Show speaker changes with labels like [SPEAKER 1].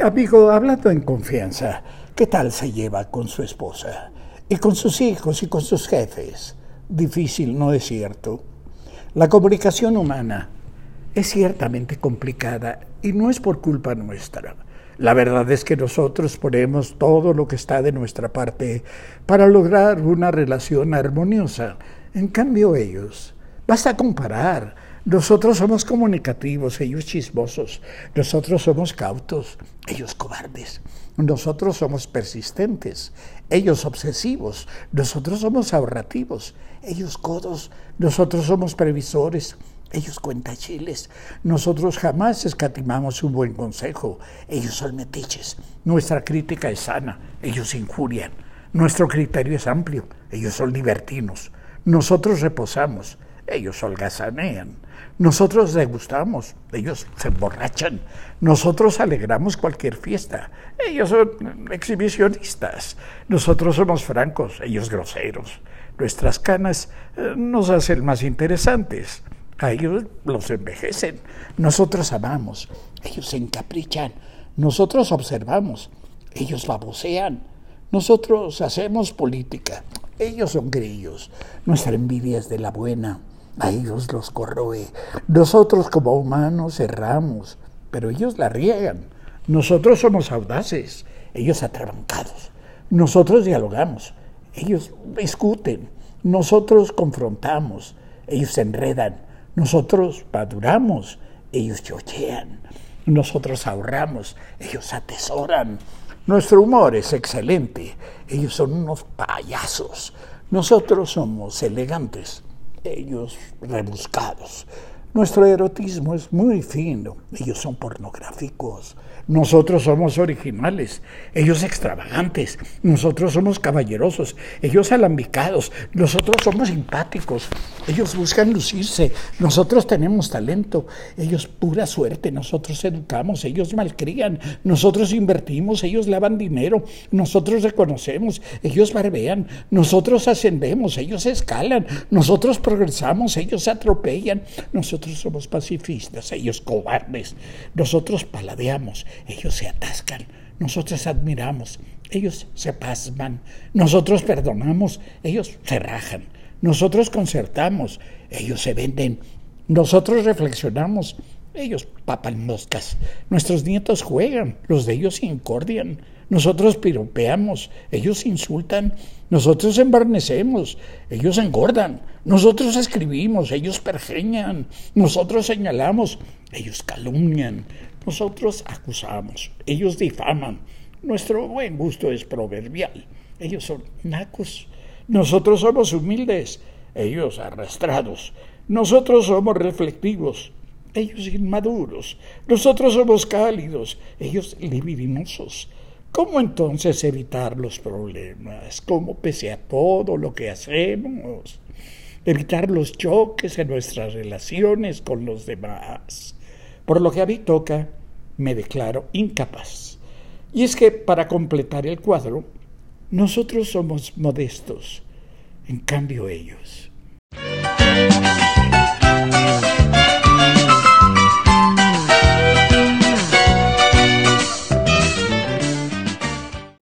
[SPEAKER 1] amigo, hablando en confianza, ¿qué tal se lleva con su esposa? Y con sus hijos y con sus jefes. Difícil, ¿no es cierto? La comunicación humana es ciertamente complicada y no es por culpa nuestra. La verdad es que nosotros ponemos todo lo que está de nuestra parte para lograr una relación armoniosa. En cambio ellos, basta comparar. Nosotros somos comunicativos, ellos chismosos. Nosotros somos cautos, ellos cobardes. Nosotros somos persistentes, ellos obsesivos. Nosotros somos ahorrativos, ellos codos. Nosotros somos previsores, ellos cuentachiles. Nosotros jamás escatimamos un buen consejo. Ellos son metiches. Nuestra crítica es sana. Ellos injurian. Nuestro criterio es amplio. Ellos son libertinos. Nosotros reposamos. Ellos holgazanean. Nosotros degustamos. Ellos se emborrachan. Nosotros alegramos cualquier fiesta. Ellos son exhibicionistas. Nosotros somos francos. Ellos groseros. Nuestras canas eh, nos hacen más interesantes. A ellos los envejecen. Nosotros amamos, ellos se encaprichan. Nosotros observamos, ellos babosean. Nosotros hacemos política, ellos son grillos. Nuestra envidia es de la buena, a ellos los corroe. Nosotros como humanos erramos, pero ellos la riegan. Nosotros somos audaces, ellos atrabancados. Nosotros dialogamos, ellos discuten. Nosotros confrontamos, ellos se enredan. Nosotros maduramos, ellos chochean. Nosotros ahorramos, ellos atesoran. Nuestro humor es excelente, ellos son unos payasos. Nosotros somos elegantes, ellos rebuscados. Nuestro erotismo es muy fino, ellos son pornográficos. Nosotros somos originales, ellos extravagantes. Nosotros somos caballerosos, ellos alambicados. Nosotros somos simpáticos, ellos buscan lucirse. Nosotros tenemos talento, ellos pura suerte. Nosotros educamos, ellos malcrían. Nosotros invertimos, ellos lavan dinero. Nosotros reconocemos, ellos barbean. Nosotros ascendemos, ellos escalan. Nosotros progresamos, ellos atropellan. Nosotros somos pacifistas, ellos cobardes. Nosotros paladeamos, ellos se atascan, nosotros admiramos, ellos se pasman, nosotros perdonamos, ellos se rajan, nosotros concertamos, ellos se venden, nosotros reflexionamos, ellos papan moscas, nuestros nietos juegan, los de ellos incordian, nosotros piropeamos, ellos insultan, nosotros embarnecemos, ellos engordan, nosotros escribimos, ellos pergeñan, nosotros señalamos, ellos calumnian, nosotros acusamos, ellos difaman. Nuestro buen gusto es proverbial. Ellos son nacos. Nosotros somos humildes, ellos arrastrados. Nosotros somos reflectivos, ellos inmaduros. Nosotros somos cálidos, ellos libidinosos. ¿Cómo entonces evitar los problemas? ¿Cómo pese a todo lo que hacemos? Evitar los choques en nuestras relaciones con los demás. Por lo que a mí toca, me declaro incapaz. Y es que para completar el cuadro, nosotros somos modestos, en cambio ellos.